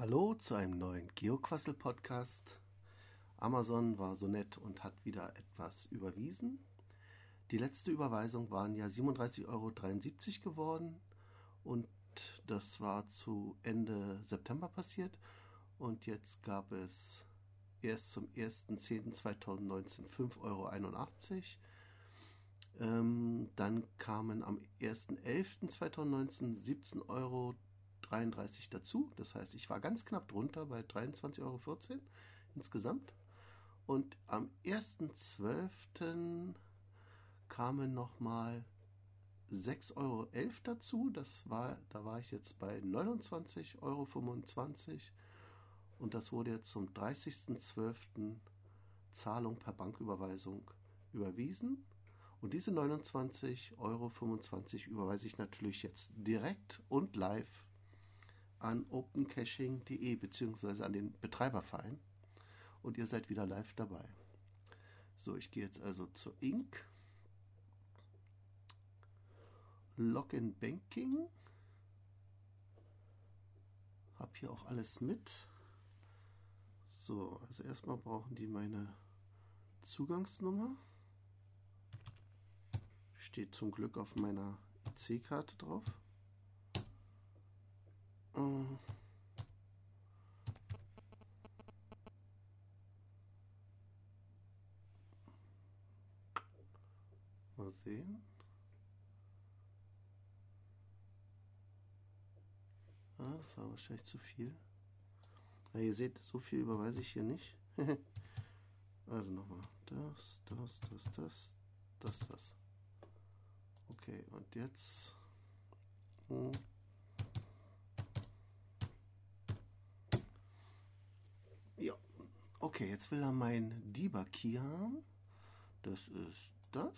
Hallo zu einem neuen Geoquassel-Podcast. Amazon war so nett und hat wieder etwas überwiesen. Die letzte Überweisung waren ja 37,73 Euro geworden und das war zu Ende September passiert. Und jetzt gab es erst zum 1.10.2019 5,81 Euro. Ähm, dann kamen am 1.11.2019 17,33 Euro dazu. Das heißt, ich war ganz knapp drunter bei 23,14 Euro insgesamt. Und am 1.12. kamen nochmal 6,11 Euro dazu. Das war, da war ich jetzt bei 29,25 Euro. Und das wurde jetzt zum 30.12. Zahlung per Banküberweisung überwiesen. Und diese 29,25 Euro überweise ich natürlich jetzt direkt und live an opencaching.de bzw. an den Betreiberverein. Und ihr seid wieder live dabei. So, ich gehe jetzt also zur Inc. Login Banking. Hab hier auch alles mit. So, also erstmal brauchen die meine Zugangsnummer. Steht zum Glück auf meiner IC-Karte drauf. Äh. Mal sehen. Ah, das war wahrscheinlich zu viel. Ja, ihr seht, so viel überweise ich hier nicht. also nochmal. Das, das, das, das, das, das. Okay, und jetzt. Hm. Ja. Okay, jetzt will er mein Debug Key haben. Das ist das.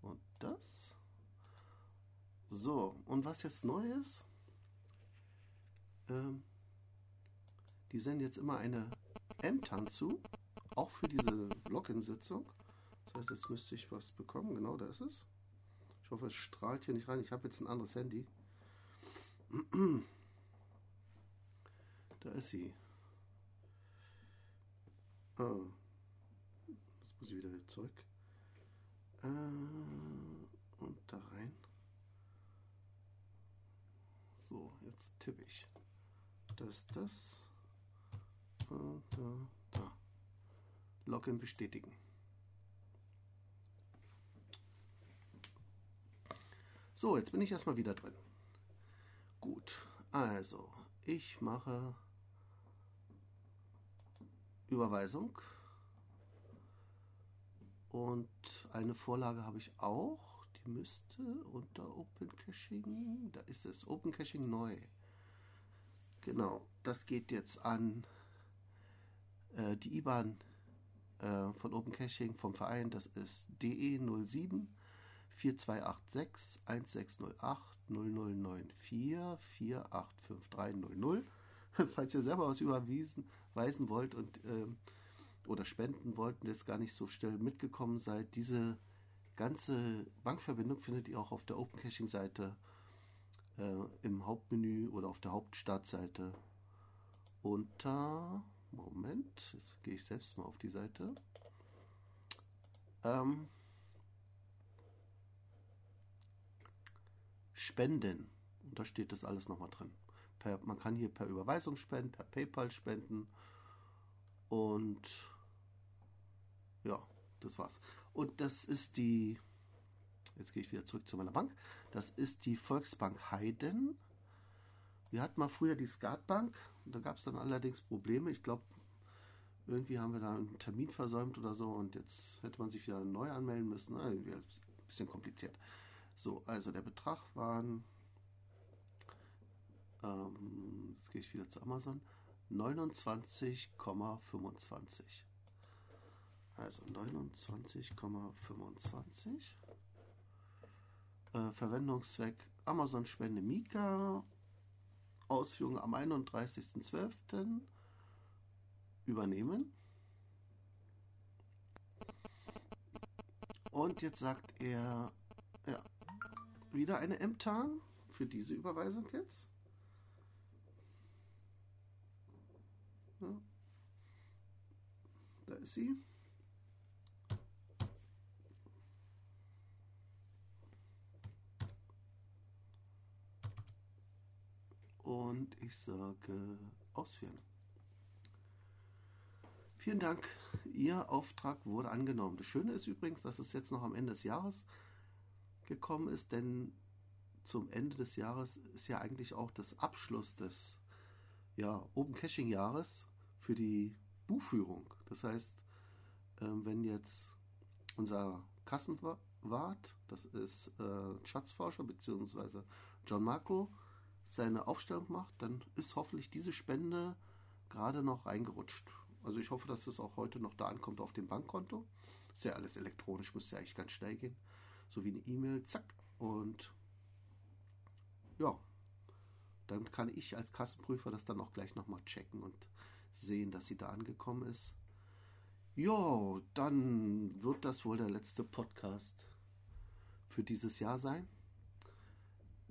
Und das. So, und was jetzt neu ist, ähm, die senden jetzt immer eine M-TAN zu, auch für diese Login-Sitzung. Das heißt, jetzt müsste ich was bekommen. Genau, da ist es. Ich hoffe, es strahlt hier nicht rein. Ich habe jetzt ein anderes Handy. Da ist sie. Ah. Jetzt muss ich wieder zurück. Äh, und da rein. So, jetzt tippe ich. Das, das. Da, da, da. Login bestätigen. So, jetzt bin ich erstmal wieder drin. Gut, also ich mache Überweisung. Und eine Vorlage habe ich auch. Die müsste unter Open Caching, da ist es, Open Caching neu. Genau, das geht jetzt an äh, die IBAN äh, von Open Caching vom Verein, das ist DE07 4286 1608 0094 485300. Falls ihr selber was überwiesen weisen wollt und ähm, oder spenden wollt und jetzt gar nicht so schnell mitgekommen seid, diese ganze Bankverbindung findet ihr auch auf der Open Caching Seite äh, im Hauptmenü oder auf der Hauptstartseite unter Moment, jetzt gehe ich selbst mal auf die Seite. Ähm, Spenden. Und da steht das alles nochmal drin. Per, man kann hier per Überweisung spenden, per PayPal spenden. Und ja, das war's. Und das ist die, jetzt gehe ich wieder zurück zu meiner Bank, das ist die Volksbank Heiden. Wir hatten mal früher die Skatbank, da gab es dann allerdings Probleme. Ich glaube, irgendwie haben wir da einen Termin versäumt oder so und jetzt hätte man sich wieder neu anmelden müssen. Ein bisschen kompliziert. So, also der Betrag waren, ähm, jetzt gehe ich wieder zu Amazon, 29,25. Also 29,25. Äh, Verwendungszweck Amazon Spende Mika. Ausführung am 31.12. Übernehmen. Und jetzt sagt er, ja, wieder eine M-TAN für diese Überweisung jetzt. Ja. Da ist sie. Und ich sage ausführen. Vielen Dank. Ihr Auftrag wurde angenommen. Das Schöne ist übrigens, dass es jetzt noch am Ende des Jahres gekommen ist, denn zum Ende des Jahres ist ja eigentlich auch das Abschluss des ja, Open Caching Jahres für die Buchführung. Das heißt, ähm, wenn jetzt unser Kassenwart, das ist äh, Schatzforscher bzw. John Marco, seine Aufstellung macht, dann ist hoffentlich diese Spende gerade noch reingerutscht. Also ich hoffe, dass es auch heute noch da ankommt auf dem Bankkonto. Ist ja alles elektronisch, müsste ja eigentlich ganz schnell gehen. So wie eine E-Mail, zack. Und ja, dann kann ich als Kassenprüfer das dann auch gleich nochmal checken und sehen, dass sie da angekommen ist. Ja, dann wird das wohl der letzte Podcast für dieses Jahr sein.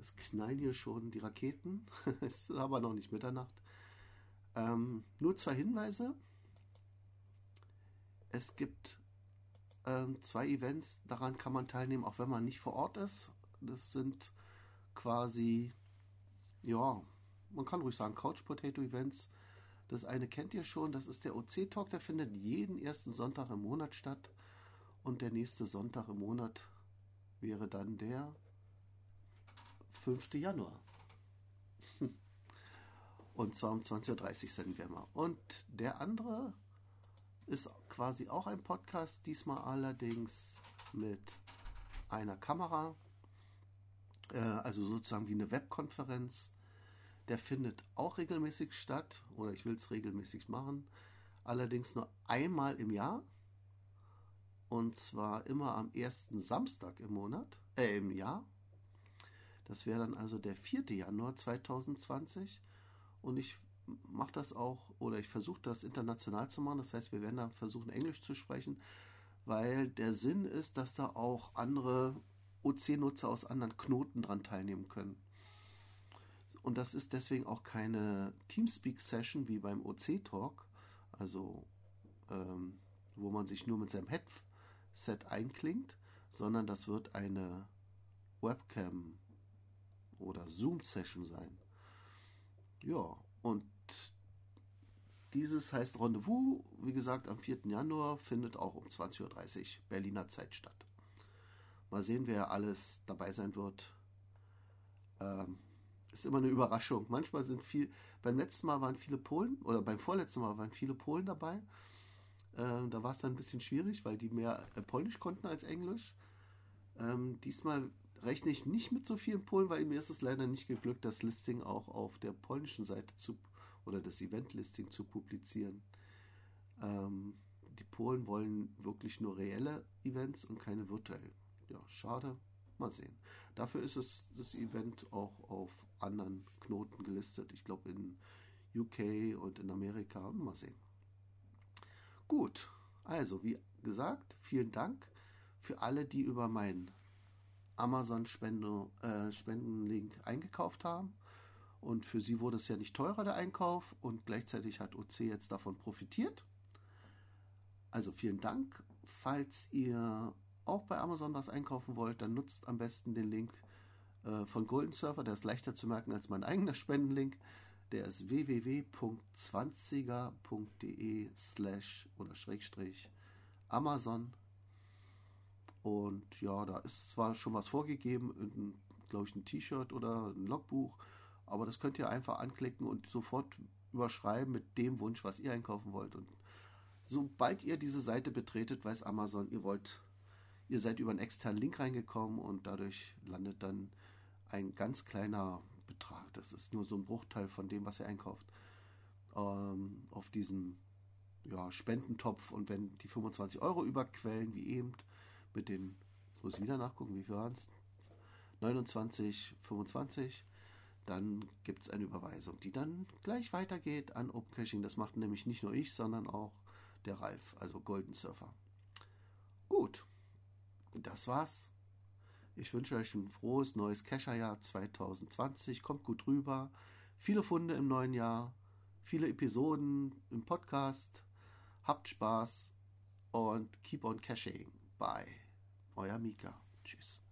Es knallen hier schon die Raketen. es ist aber noch nicht Mitternacht. Ähm, nur zwei Hinweise. Es gibt ähm, zwei Events, daran kann man teilnehmen, auch wenn man nicht vor Ort ist. Das sind quasi, ja, man kann ruhig sagen, Couch Potato Events. Das eine kennt ihr schon, das ist der OC Talk, der findet jeden ersten Sonntag im Monat statt. Und der nächste Sonntag im Monat wäre dann der 5. Januar. Und zwar um 20.30 Uhr senden wir mal. Und der andere ist quasi auch ein Podcast, diesmal allerdings mit einer Kamera, äh, also sozusagen wie eine Webkonferenz. Der findet auch regelmäßig statt oder ich will es regelmäßig machen, allerdings nur einmal im Jahr und zwar immer am ersten Samstag im Monat, äh, im Jahr. Das wäre dann also der 4. Januar 2020 und ich mache das auch oder ich versuche das international zu machen. Das heißt, wir werden da versuchen, Englisch zu sprechen, weil der Sinn ist, dass da auch andere OC-Nutzer aus anderen Knoten dran teilnehmen können. Und das ist deswegen auch keine Teamspeak-Session wie beim OC-Talk, also ähm, wo man sich nur mit seinem Headset einklingt, sondern das wird eine Webcam oder Zoom-Session sein. Ja, und dieses heißt Rendezvous, wie gesagt, am 4. Januar findet auch um 20.30 Uhr Berliner Zeit statt. Mal sehen, wer alles dabei sein wird. Ähm, ist immer eine Überraschung. Manchmal sind viel, beim letzten Mal waren viele Polen, oder beim vorletzten Mal waren viele Polen dabei. Ähm, da war es dann ein bisschen schwierig, weil die mehr äh, Polnisch konnten als Englisch. Ähm, diesmal rechne ich nicht mit so vielen Polen, weil mir ist es leider nicht geglückt, das Listing auch auf der polnischen Seite zu oder das Event-Listing zu publizieren. Ähm, die Polen wollen wirklich nur reelle Events und keine virtuellen. Ja, schade. Mal sehen. Dafür ist es das Event auch auf anderen Knoten gelistet. Ich glaube in UK und in Amerika. Mal sehen. Gut, also wie gesagt, vielen Dank für alle, die über meinen Amazon-Spendenlink äh, eingekauft haben. Und für sie wurde es ja nicht teurer, der Einkauf. Und gleichzeitig hat OC jetzt davon profitiert. Also vielen Dank. Falls ihr auch bei Amazon was einkaufen wollt, dann nutzt am besten den Link äh, von Golden Surfer. Der ist leichter zu merken als mein eigener Spendenlink. Der ist www.20er.de slash oder Schrägstrich Amazon. Und ja, da ist zwar schon was vorgegeben, glaube ich, ein T-Shirt oder ein Logbuch aber das könnt ihr einfach anklicken und sofort überschreiben mit dem Wunsch, was ihr einkaufen wollt. Und sobald ihr diese Seite betretet, weiß Amazon, ihr wollt, ihr seid über einen externen Link reingekommen und dadurch landet dann ein ganz kleiner Betrag. Das ist nur so ein Bruchteil von dem, was ihr einkauft. Ähm, auf diesem ja, Spendentopf und wenn die 25 Euro überquellen, wie eben mit den, jetzt muss ich wieder nachgucken, wie viel waren es? 29, 25 dann gibt es eine Überweisung, die dann gleich weitergeht an Open Caching. Das macht nämlich nicht nur ich, sondern auch der Ralf, also Golden Surfer. Gut, das war's. Ich wünsche euch ein frohes neues Kescherjahr 2020. Kommt gut rüber. Viele Funde im neuen Jahr, viele Episoden im Podcast. Habt Spaß und keep on caching. Bye. Euer Mika. Tschüss.